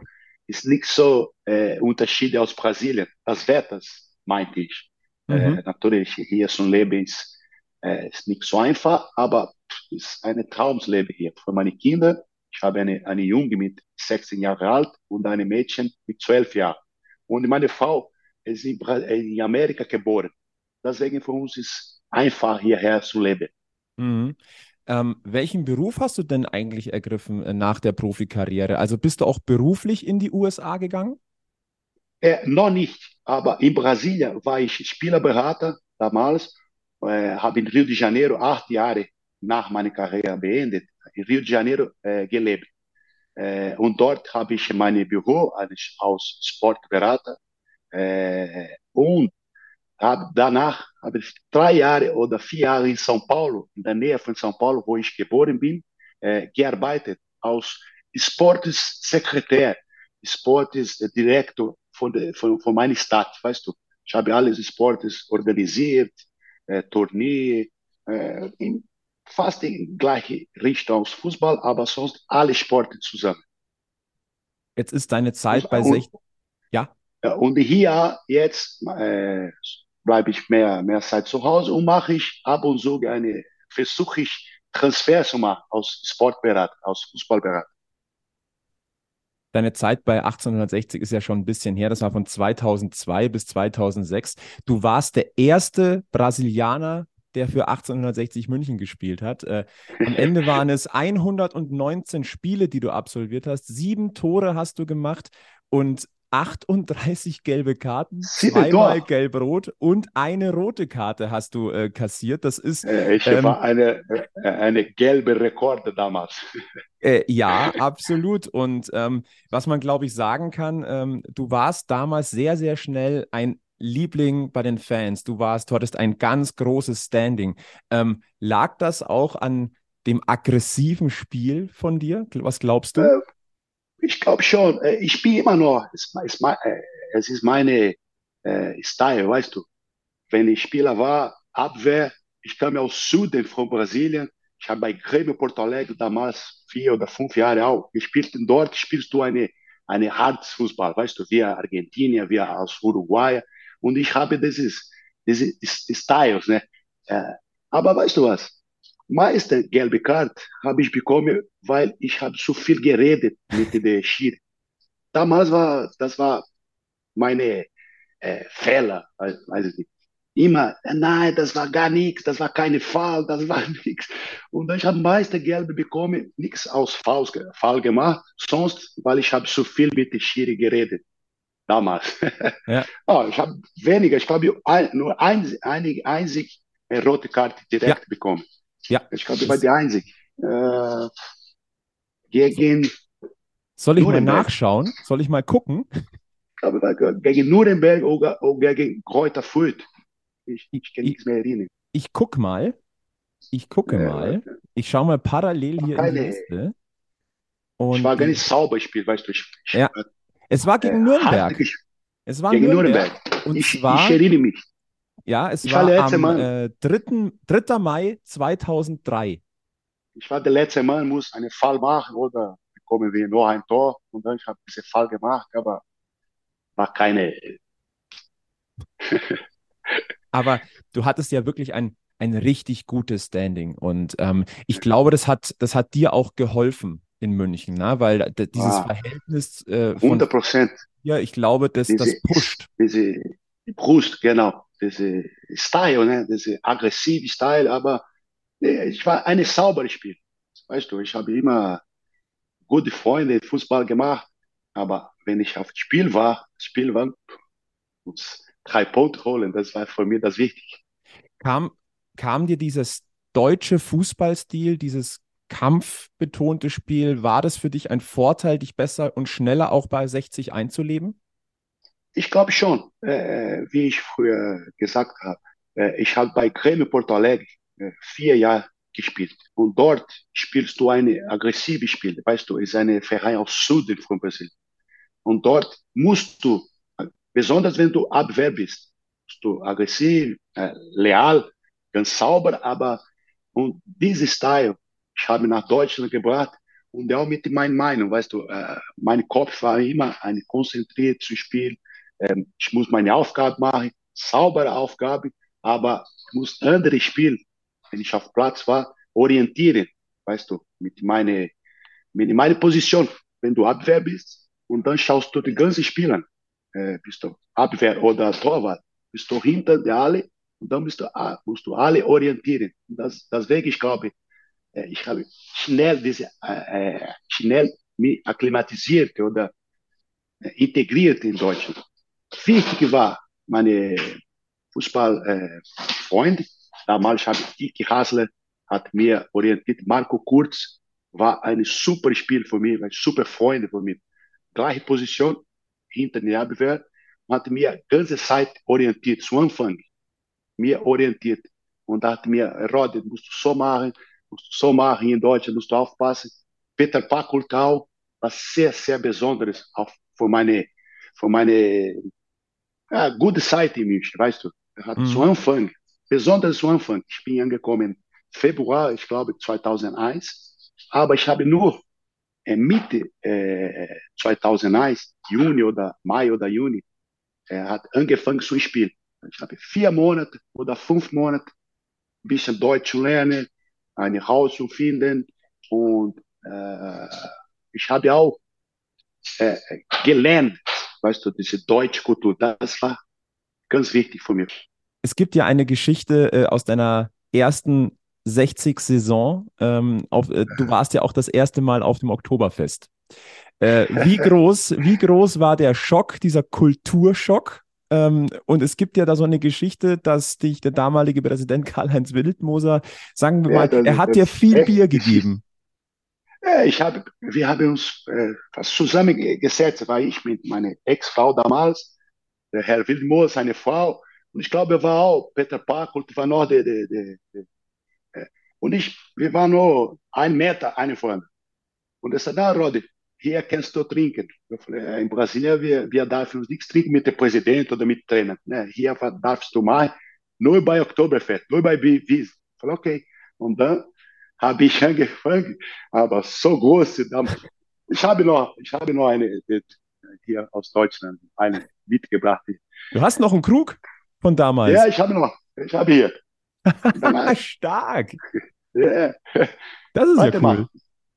Ist nicht so äh, Unterschiede aus Brasilien. Das Wetter, meinte ich. Äh, mhm. Äh, natürlich, hier ein Leben ist, äh, ist nicht so einfach, aber ist ein Traumsleben hier für meine Kinder. Ich habe eine, eine Junge mit 16 Jahren alt und eine Mädchen mit 12 Jahren. Und meine Frau ist in, in Amerika geboren. Deswegen für uns ist einfach hierher zu leben. Mhm. Ähm, welchen Beruf hast du denn eigentlich ergriffen äh, nach der Profikarriere? Also bist du auch beruflich in die USA gegangen? Äh, noch nicht, aber in Brasilien war ich Spielerberater damals, äh, habe in Rio de Janeiro acht Jahre nach meiner Karriere beendet, in Rio de Janeiro äh, gelebt. Äh, und dort habe ich mein Büro als, als Sportberater äh, und hab, danach habe ich drei Jahre oder vier Jahre in São Paulo, in der Nähe von São Paulo, wo ich geboren bin, äh, gearbeitet als Sportsekretär, Sportdirektor von, der, von, von meiner Stadt, weißt du. Ich habe alles Sportes organisiert, äh, Turnier, äh, in fast in gleiche Richtung als Fußball, aber sonst alle Sporte zusammen. Jetzt ist deine Zeit bei 16. Ja. Und hier jetzt äh, bleibe ich mehr, mehr Zeit zu Hause und mache ich ab und zu eine, versuche ich Transfer zu machen aus Sportberater, aus Fußballberater. Deine Zeit bei 1860 ist ja schon ein bisschen her. Das war von 2002 bis 2006. Du warst der erste Brasilianer, der für 1860 München gespielt hat. Äh, am Ende waren es 119 Spiele, die du absolviert hast. Sieben Tore hast du gemacht und 38 gelbe Karten, zweimal gelb-rot und eine rote Karte hast du äh, kassiert. Das ist. Äh, ich ähm, war eine, äh, eine gelbe Rekorde damals. Äh, ja, absolut. Und ähm, was man, glaube ich, sagen kann, ähm, du warst damals sehr, sehr schnell ein Liebling bei den Fans. Du warst, du hattest ein ganz großes Standing. Ähm, lag das auch an dem aggressiven Spiel von dir? Was glaubst du? Äh, ich glaube schon. Äh, ich bin immer noch, es ist, äh, es ist meine äh, Style, weißt du. Wenn ich Spieler war, Abwehr, ich kam aus Süden von Brasilien. Ich habe bei Grêmio Porto Alegre damals vier oder fünf Jahre auch gespielt. Dort spielst du eine, eine Fußball, weißt du, wie Argentinier, wie aus Uruguay. Und ich habe dieses, diese Styles, ne. Aber weißt du was? Meiste gelbe Karte habe ich bekommen, weil ich habe zu viel geredet mit der Schiri. Damals war, das war meine äh, Fehler, weiß ich nicht. Immer, nein, das war gar nichts, das war keine Fall, das war nichts. Und ich habe meiste Gelbe bekommen, nichts aus Fall, Fall gemacht, sonst, weil ich habe zu viel mit der Schiri geredet. Damals. Ja. oh, ich habe weniger, ich glaube nur ein, einzig eine rote Karte direkt ja. bekommen. Ja. Ich glaube, ich war die Einzige. Äh, gegen. Soll ich Nuremberg. mal nachschauen? Soll ich mal gucken? gegen Nuremberg oder, oder gegen Kräuter Fürth. Ich, ich kann nichts mehr erinnern. Ich guck mal. Ich gucke äh, mal. Ich schaue mal parallel hier keine, in die Liste. Und ich war gar nicht sauber gespielt, weißt du. Ich, ja. Es war gegen äh, Nürnberg. Es war gegen Nürnberg. Nürnberg. Und ich, zwar, ich erinnere mich. Ja, es ich war, war am äh, 3. 3. Mai 2003. Ich war der letzte Mann, muss einen Fall machen oder bekommen wir nur ein Tor und dann habe ich diesen Fall gemacht, aber war keine. aber du hattest ja wirklich ein, ein richtig gutes Standing und ähm, ich glaube, das hat, das hat dir auch geholfen in München, ne? weil dieses ah, Verhältnis äh, von 100 Prozent. Ja, ich glaube, das, diese, das pusht. Diese Brust, genau diese Style, ne? diese aggressive Style, aber ne, ich war eine saubere Spiel. Weißt du, ich habe immer gute Freunde Fußball gemacht, aber wenn ich auf Spiel war, Spiel war, muss drei Punkte holen, das war für mich das Wichtige. Kam, kam dir dieses deutsche Fußballstil, dieses kampfbetonte Spiel. War das für dich ein Vorteil, dich besser und schneller auch bei 60 einzuleben? Ich glaube schon, äh, wie ich früher gesagt habe. Äh, ich habe bei Grêmio Porto Alegre äh, vier Jahre gespielt. Und dort spielst du eine aggressive Spiel. Weißt du, ist eine Verein aus Süden von Brasil. Und dort musst du, besonders wenn du Abwehr bist, musst du aggressiv, äh, leal, ganz sauber, aber und diese Style, ich habe nach Deutschland gebracht und auch mit meiner Meinung, weißt du, äh, mein Kopf war immer eine konzentriert zu spielen. Ähm, ich muss meine Aufgabe machen, saubere Aufgabe, aber ich muss andere spielen, wenn ich auf Platz war, orientieren, weißt du, mit meiner, mit meiner Position. Wenn du Abwehr bist und dann schaust du die ganzen Spieler, äh, bist du Abwehr oder Torwart, bist du hinter der alle und dann musst du, musst du alle orientieren. Das, deswegen, ich glaube, äh, ich habe schnell diese, äh, äh, schnell mich akklimatisiert oder integriert in Deutschland. Wichtig war meine Fußballfreunde. Äh, Damals habe ich Kiki Hasler hat mir orientiert. Marco Kurz war ein super Spiel für mich, ein super Freund für mich. Gleiche Position hinter der Abwehr. Hat mir ganze Zeit orientiert, zu Anfang. Mir orientiert. Und hat mir, Rod, musst du so machen, musst du so machen in Deutschland, musst du aufpassen. Peter Pakultau war sehr, sehr besonderes auch für meine, für meine ja, gute Zeit in München, weißt du. Er hat mhm. zu Anfang besonders zu Anfang. Ich bin angekommen Februar, ich glaube 2001, aber ich habe nur äh, Mitte äh, 2001, Juni oder Mai oder Juni, er hat angefangen zu spielen. Ich habe vier Monate oder fünf Monate ein bisschen Deutsch lernen, ein Haus zu finden und äh, ich habe auch äh, gelernt, weißt du, diese deutsche Kultur. Das war ganz wichtig für mich es gibt ja eine Geschichte äh, aus deiner ersten 60-Saison. Ähm, äh, du warst ja auch das erste Mal auf dem Oktoberfest. Äh, wie, groß, wie groß war der Schock, dieser Kulturschock? Ähm, und es gibt ja da so eine Geschichte, dass dich der damalige Präsident Karl-Heinz Wildmoser, sagen wir ja, mal, er hat dir viel Bier gegeben. Ich habe, wir haben uns äh, zusammengesetzt, war ich mit meiner Ex-Frau damals, der Herr Wildmoser, seine Frau, und ich glaube, war auch Peter Parkholt, war noch der, der, der, der äh, und ich, wir waren nur ein Meter eine voneinander. Und er sagte, na, Rodi, hier kannst du trinken. Falei, in Brasilien, wir, wir dürfen uns nichts trinken mit dem Präsidenten oder mit Trainer. Ne? Hier darfst du mal nur bei Oktoberfest, nur bei Wies. Ich falei, okay. Und dann habe ich angefangen, aber so groß. Ich habe noch, ich habe noch eine hier aus Deutschland, eine mitgebracht. Du hast noch einen Krug? von damals? Ja, ich habe noch. Ich habe hier. Stark. Ja. Das ist Warte ja cool. Mal.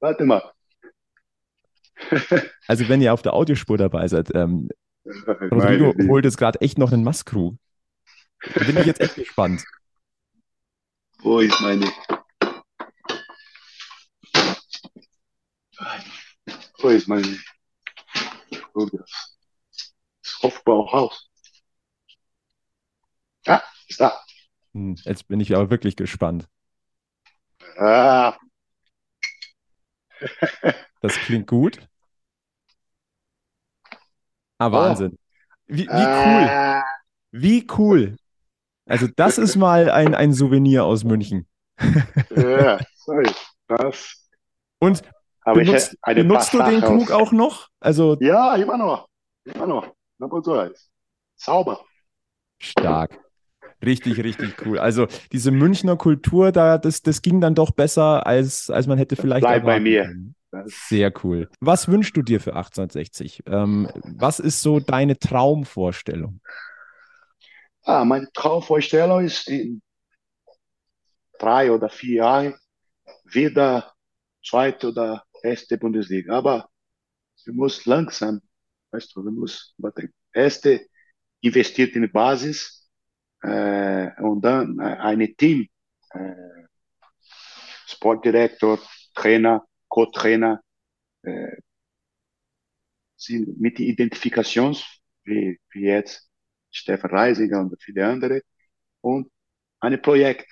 Warte mal. also wenn ihr auf der Audiospur dabei seid, ähm, Rodrigo holt jetzt gerade echt noch einen Maskrug. Da bin ich jetzt echt gespannt. Wo ist meine... Wo ist meine... Das Hofbauhaus. Ja, ist da. Hm, jetzt bin ich aber wirklich gespannt. Ah. Das klingt gut. Ah, Wahnsinn. Wie, wie cool. Ah. Wie cool. Also, das ist mal ein, ein Souvenir aus München. Ja, sorry. Das. Und Aber benutzt, benutzt du den Krug auch noch? Also, ja, immer noch. Immer noch. Sauber. Stark. Richtig, richtig cool. Also diese Münchner Kultur, da, das, das ging dann doch besser, als, als man hätte vielleicht. Bleib bei mir. Sehr cool. Was wünschst du dir für 1860? Ähm, was ist so deine Traumvorstellung? Ah, meine Traumvorstellung ist in drei oder vier Jahren wieder zweite oder erste Bundesliga. Aber wir müssen langsam, weißt du, wir müssen, erste investiert in die Basis, äh, und dann äh, ein Team, äh, Sportdirektor, Trainer, Co-Trainer, äh, sind mit der Identifikation, wie, wie jetzt Stefan Reisinger und viele andere, und ein Projekt,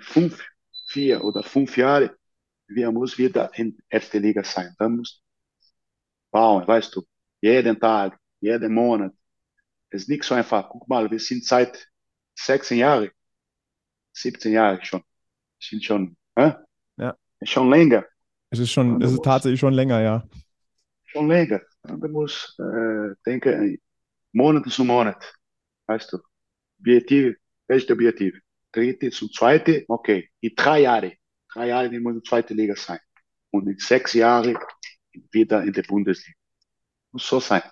fünf, vier oder fünf Jahre, wir müssen wieder in erste Liga sein. Dann muss bauen, weißt du, jeden Tag, jeden Monat. Es ist nicht so einfach. Guck mal, wir sind seit 16 Jahren, 17 Jahren schon. Sind schon, äh? Ja. schon länger. Es ist schon, es ist tatsächlich schon länger, ja. Schon länger. Du musst äh, denken, Monat zu Monat, weißt du. Objektiv, welches Objektiv? Dritte zum zweite, okay. In drei Jahren, drei Jahre, muss in der zweiten Liga sein. Und in sechs Jahren wieder in der Bundesliga. Muss so sein.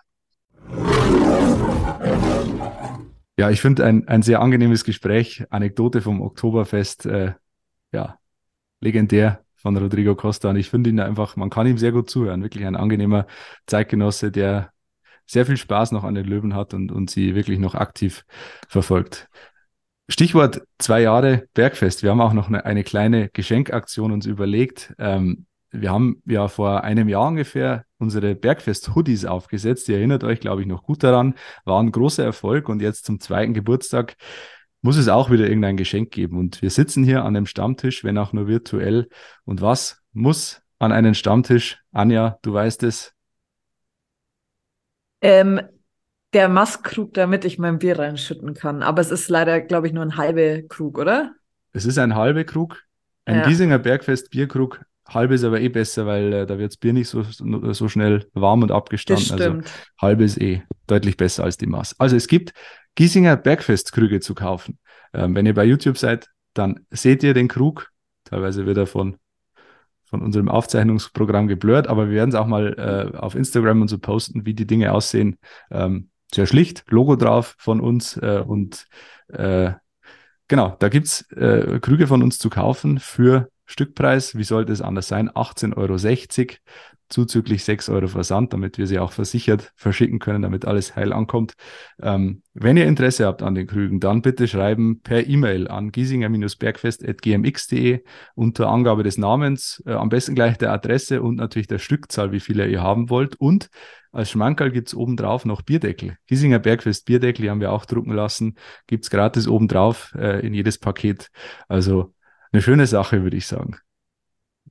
Ja, ich finde ein, ein sehr angenehmes Gespräch. Anekdote vom Oktoberfest, äh, ja, legendär von Rodrigo Costa. Und ich finde ihn einfach, man kann ihm sehr gut zuhören. Wirklich ein angenehmer Zeitgenosse, der sehr viel Spaß noch an den Löwen hat und, und sie wirklich noch aktiv verfolgt. Stichwort zwei Jahre Bergfest. Wir haben auch noch eine, eine kleine Geschenkaktion uns überlegt. Ähm, wir haben ja vor einem Jahr ungefähr unsere Bergfest-Hoodies aufgesetzt. Ihr erinnert euch, glaube ich, noch gut daran. War ein großer Erfolg und jetzt zum zweiten Geburtstag muss es auch wieder irgendein Geschenk geben. Und wir sitzen hier an einem Stammtisch, wenn auch nur virtuell. Und was muss an einen Stammtisch? Anja, du weißt es. Ähm, der Mastkrug, damit ich mein Bier reinschütten kann. Aber es ist leider, glaube ich, nur ein halber Krug, oder? Es ist ein halber Krug. Ein Ja. Giesinger Bergfest Bierkrug. Halbe ist aber eh besser, weil äh, da wird das Bier nicht so, so schnell warm und Das abgestanden. Also stimmt. halbe ist eh deutlich besser als die Maß. Also es gibt Giesinger Bergfestkrüge zu kaufen. Ähm, wenn ihr bei YouTube seid, dann seht ihr den Krug. Teilweise wird er von, von unserem Aufzeichnungsprogramm geblurrt, aber wir werden es auch mal äh, auf Instagram und so posten, wie die Dinge aussehen. Ähm, sehr schlicht, Logo drauf von uns äh, und äh, genau, da gibt's äh, Krüge von uns zu kaufen für Stückpreis. Wie sollte es anders sein? 18,60 Euro, zuzüglich 6 Euro Versand, damit wir sie auch versichert verschicken können, damit alles heil ankommt. Ähm, wenn ihr Interesse habt an den Krügen, dann bitte schreiben per E-Mail an giesinger-bergfest.gmx.de unter Angabe des Namens, äh, am besten gleich der Adresse und natürlich der Stückzahl, wie viele ihr haben wollt. Und als Schmankerl gibt's obendrauf noch Bierdeckel. Giesinger Bergfest Bierdeckel, die haben wir auch drucken lassen, gibt's gratis obendrauf äh, in jedes Paket. Also eine schöne Sache, würde ich sagen.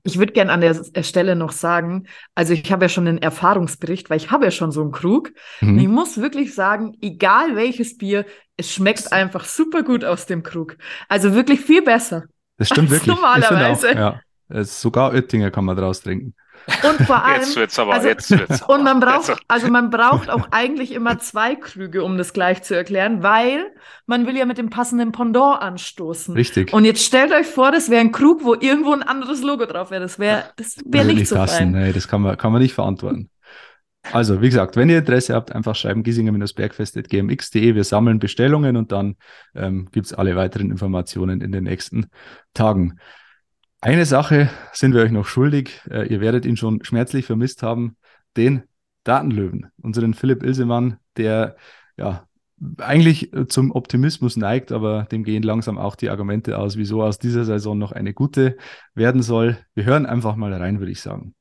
Ich würde gern an der Stelle noch sagen, also ich habe ja schon einen Erfahrungsbericht, weil ich habe ja schon so einen Krug. Und ich Mhm. muss wirklich sagen, egal welches Bier, es schmeckt einfach super gut aus dem Krug. Also wirklich viel besser. Das stimmt Als wirklich. Normalerweise. Auch, ja. Sogar Oettinger kann man draus trinken. Und vor allem, Jetzt wird's aber, also- jetzt wird's aber. Und man braucht, Also, also man braucht auch eigentlich immer zwei Krüge, um das gleich zu erklären, weil man will ja mit dem passenden Pendant anstoßen. Richtig. Und jetzt stellt euch vor, das wäre ein Krug, wo irgendwo ein anderes Logo drauf wäre. Das wäre, das wäre Würde nicht so passen. fein. Nee, das kann man, kann man nicht verantworten. Also, wie gesagt, wenn ihr Interesse habt, einfach schreiben giesinger-bergfest.gmx.de. Wir sammeln Bestellungen und dann ähm, gibt's alle weiteren Informationen in den nächsten Tagen. Eine Sache sind wir euch noch schuldig. Äh, ihr werdet ihn schon schmerzlich vermisst haben, den Datenlöwen, unseren Philipp Ilsemann, der ja eigentlich äh, zum Optimismus neigt, aber dem gehen langsam auch die Argumente aus, wieso aus dieser Saison noch eine gute werden soll. Wir hören einfach mal rein, würde ich sagen.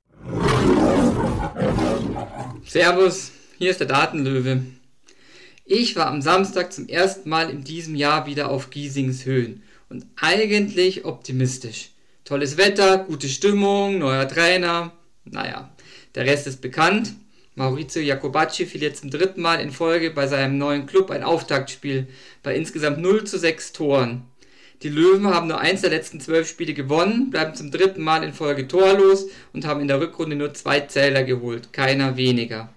Servus, hier ist der Datenlöwe. Ich war am Samstag zum ersten Mal in diesem Jahr wieder auf Giesings Höhen und eigentlich optimistisch. Tolles Wetter, gute Stimmung, neuer Trainer. Naja, der Rest ist bekannt. Maurizio Jacobacci fiel jetzt zum dritten Mal in Folge bei seinem neuen Club ein Auftaktspiel bei insgesamt 0 zu 6 Toren. Die Löwen haben nur eins der letzten zwölf Spiele gewonnen, bleiben zum dritten Mal in Folge torlos und haben in der Rückrunde nur zwei Zähler geholt, keiner weniger.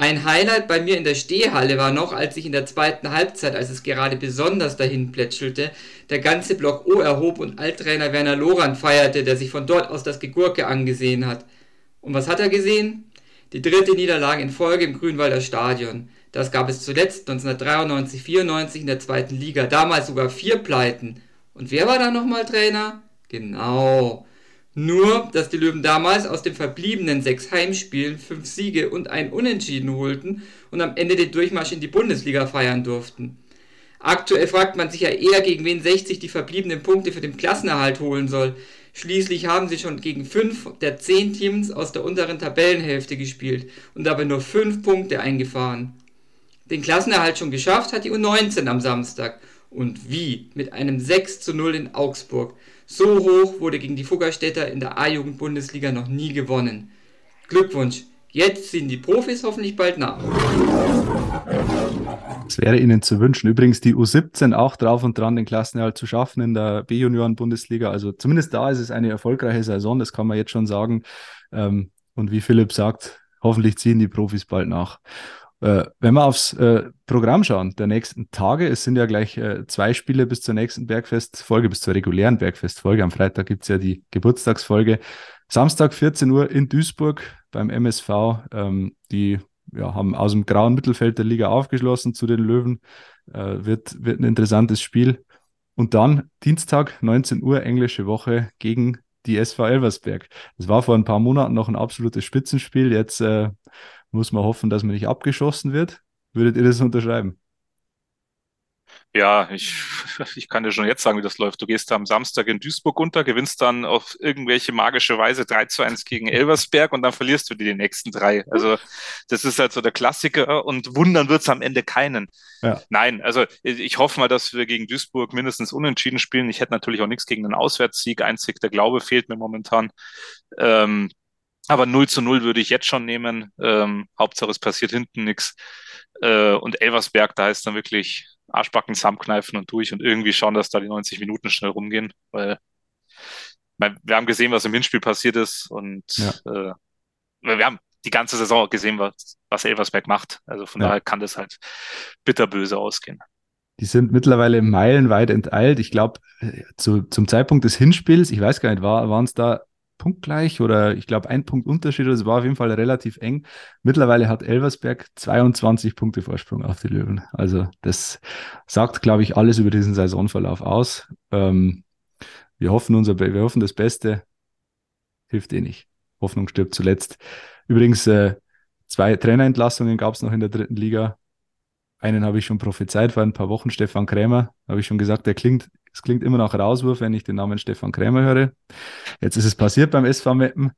Ein Highlight bei mir in der Stehhalle war noch, als sich in der zweiten Halbzeit, als es gerade besonders dahin plätschelte, der ganze Block O erhob und Alttrainer Werner Loran feierte, der sich von dort aus das Gegurke angesehen hat. Und was hat er gesehen? Die dritte Niederlage in Folge im Grünwalder Stadion. Das gab es zuletzt 1993-94 in der zweiten Liga, damals sogar vier Pleiten. Und wer war da nochmal Trainer? Genau. Nur, dass die Löwen damals aus den verbliebenen sechs Heimspielen fünf Siege und ein Unentschieden holten und am Ende den Durchmarsch in die Bundesliga feiern durften. Aktuell fragt man sich ja eher, gegen wen 60 die verbliebenen Punkte für den Klassenerhalt holen soll. Schließlich haben sie schon gegen fünf der zehn Teams aus der unteren Tabellenhälfte gespielt und dabei nur fünf Punkte eingefahren. Den Klassenerhalt schon geschafft hat die U19 am Samstag. Und wie? Mit einem 6 zu 0 in Augsburg. So hoch wurde gegen die Fuggerstädter in der A-Jugend-Bundesliga noch nie gewonnen. Glückwunsch, jetzt ziehen die Profis hoffentlich bald nach. Es wäre Ihnen zu wünschen. Übrigens die U17 auch drauf und dran, den Klassenerhalt zu schaffen in der B-Junioren-Bundesliga. Also zumindest da ist es eine erfolgreiche Saison, das kann man jetzt schon sagen. Ähm, und wie Philipp sagt, hoffentlich ziehen die Profis bald nach. Äh, wenn wir aufs äh, Programm schauen, der nächsten Tage, es sind ja gleich äh, zwei Spiele bis zur nächsten Bergfestfolge, bis zur regulären Bergfestfolge. Am Freitag gibt es ja die Geburtstagsfolge. Samstag 14 Uhr in Duisburg beim MSV. Ähm, die ja, haben aus dem grauen Mittelfeld der Liga aufgeschlossen zu den Löwen. Äh, wird, wird ein interessantes Spiel. Und dann Dienstag 19 Uhr englische Woche gegen die SV Elversberg. Das war vor ein paar Monaten noch ein absolutes Spitzenspiel. Jetzt äh, muss man hoffen, dass man nicht abgeschossen wird. Würdet ihr das unterschreiben? Ja, ich, ich kann dir schon jetzt sagen, wie das läuft. Du gehst am Samstag in Duisburg unter, gewinnst dann auf irgendwelche magische Weise 3 zu 1 gegen Elversberg und dann verlierst du die nächsten drei. Also das ist halt so der Klassiker und wundern wird's am Ende keinen. Ja. Nein, also ich hoffe mal, dass wir gegen Duisburg mindestens unentschieden spielen. Ich hätte natürlich auch nichts gegen einen Auswärtssieg. Einzig der Glaube fehlt mir momentan. Ähm, aber 0 zu 0 würde ich jetzt schon nehmen. Ähm, Hauptsache es passiert hinten nichts. Äh, und Elversberg, da ist dann wirklich Arschbacken zusammenkneifen und durch und irgendwie schauen, dass da die 90 Minuten schnell rumgehen, weil wir haben gesehen, was im Hinspiel passiert ist und ja. äh, wir haben die ganze Saison gesehen, was, was Elversberg macht. Also von ja. daher kann das halt bitterböse ausgehen. Die sind mittlerweile meilenweit enteilt. Ich glaube, äh, zu, zum Zeitpunkt des Hinspiels, ich weiß gar nicht, war, waren es da punktgleich oder ich glaube ein Punkt Unterschied. Das war auf jeden Fall relativ eng. Mittlerweile hat Elversberg 22 Punkte Vorsprung auf die Löwen. Also das sagt, glaube ich, alles über diesen Saisonverlauf aus. Ähm, wir hoffen unser, wir hoffen das Beste. Hilft eh nicht. Hoffnung stirbt zuletzt. Übrigens, äh, zwei Trainerentlassungen gab es noch in der dritten Liga. Einen habe ich schon prophezeit vor ein paar Wochen, Stefan Krämer. Habe ich schon gesagt, der klingt es klingt immer nach Rauswurf, wenn ich den Namen Stefan Krämer höre. Jetzt ist es passiert beim SV Meppen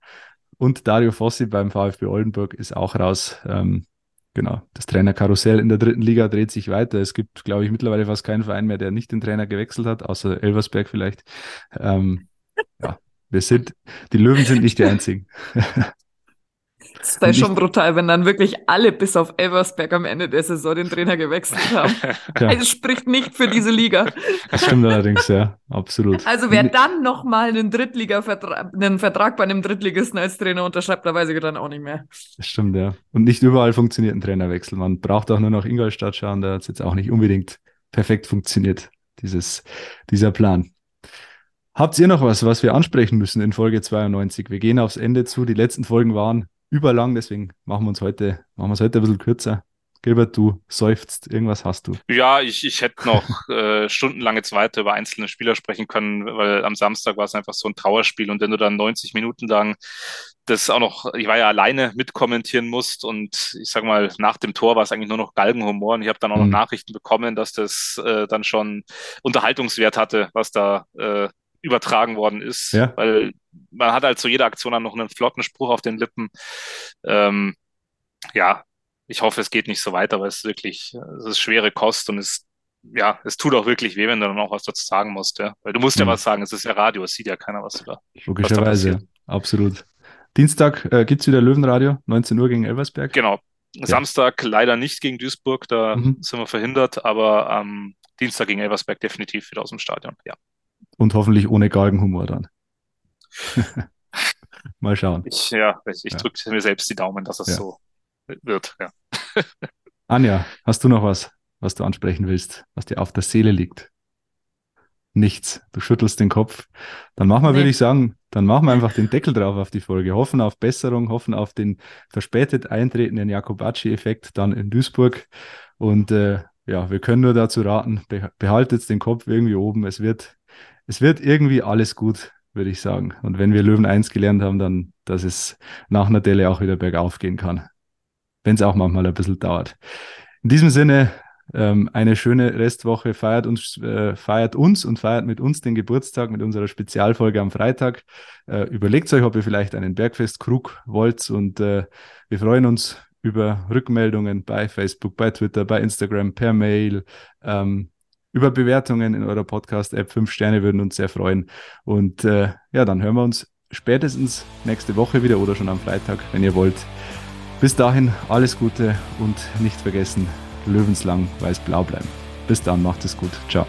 und Dario Fossi beim VfB Oldenburg ist auch raus. Ähm, genau, das Trainerkarussell in der dritten Liga dreht sich weiter. Es gibt, glaube ich, mittlerweile fast keinen Verein mehr, der nicht den Trainer gewechselt hat, außer Elversberg vielleicht. Ähm, ja, wir sind, die Löwen sind nicht die einzigen. Das ist schon brutal, wenn dann wirklich alle bis auf Elversberg am Ende der Saison den Trainer gewechselt haben. Ja. Es spricht nicht für diese Liga. Das stimmt allerdings, ja, absolut. Also wer dann nochmal einen Drittliga-Vertrag, einen Vertrag bei einem Drittligisten als Trainer unterschreibt, da weiß ich dann auch nicht mehr. Das stimmt, ja. Und nicht überall funktioniert ein Trainerwechsel. Man braucht auch nur noch Ingolstadt schauen, da hat es jetzt auch nicht unbedingt perfekt funktioniert, dieses, dieser Plan. Habt ihr noch was, was wir ansprechen müssen in Folge 92? Wir gehen aufs Ende zu. Die letzten Folgen waren überlang, deswegen machen wir uns heute, machen wir es heute ein bisschen kürzer. Gilbert, du seufzt, irgendwas hast du. Ja, ich, ich hätte noch äh, stundenlang jetzt weiter über einzelne Spieler sprechen können, weil am Samstag war es einfach so ein Trauerspiel und wenn du dann 90 Minuten lang das auch noch, ich war ja alleine mitkommentieren musst und ich sag mal, nach dem Tor war es eigentlich nur noch Galgenhumor und ich habe dann auch noch mhm. Nachrichten bekommen, dass das äh, dann schon Unterhaltungswert hatte, was da äh, übertragen worden ist, ja. weil man hat halt zu jeder Aktion dann noch einen flotten Spruch auf den Lippen. Ähm, ja, ich hoffe, es geht nicht so weiter, weil es wirklich, es ist schwere Kost und es, ja, es tut auch wirklich weh, wenn du dann auch was dazu sagen musst, ja. Weil du musst mhm. ja was sagen, es ist ja Radio, es sieht ja keiner, was du da. Logischerweise, absolut. Dienstag äh, gibt es wieder Löwenradio, 19 Uhr gegen Elversberg. Genau. Ja. Samstag leider nicht gegen Duisburg, da mhm. sind wir verhindert, aber am ähm, Dienstag gegen Elversberg definitiv wieder aus dem Stadion, ja. Und hoffentlich ohne Galgenhumor dann. Mal schauen. Ich, ja, ich, ich ja. drücke mir selbst die Daumen, dass es ja. so wird. Ja. Anja, hast du noch was, was du ansprechen willst, was dir auf der Seele liegt? Nichts. Du schüttelst den Kopf. Dann machen wir, nee. würde ich sagen, dann machen wir einfach den Deckel drauf auf die Folge. Hoffen auf Besserung, hoffen auf den verspätet eintretenden Jakobacci-Effekt dann in Duisburg. Und äh, ja, wir können nur dazu raten, behaltet den Kopf irgendwie oben. Es wird, es wird irgendwie alles gut würde ich sagen. Und wenn wir Löwen 1 gelernt haben, dann, dass es nach einer Delle auch wieder bergauf gehen kann. Wenn es auch manchmal ein bisschen dauert. In diesem Sinne, ähm, eine schöne Restwoche. Feiert uns, äh, feiert uns und feiert mit uns den Geburtstag mit unserer Spezialfolge am Freitag. Äh, überlegt euch, ob ihr vielleicht einen Bergfest-Krug wollt und äh, wir freuen uns über Rückmeldungen bei Facebook, bei Twitter, bei Instagram, per Mail. Ähm, über Bewertungen in eurer Podcast-App. Fünf Sterne würden uns sehr freuen. Und äh, ja, dann hören wir uns spätestens nächste Woche wieder oder schon am Freitag, wenn ihr wollt. Bis dahin alles Gute und nicht vergessen, löwenslang weiß-blau bleiben. Bis dann, macht es gut. Ciao.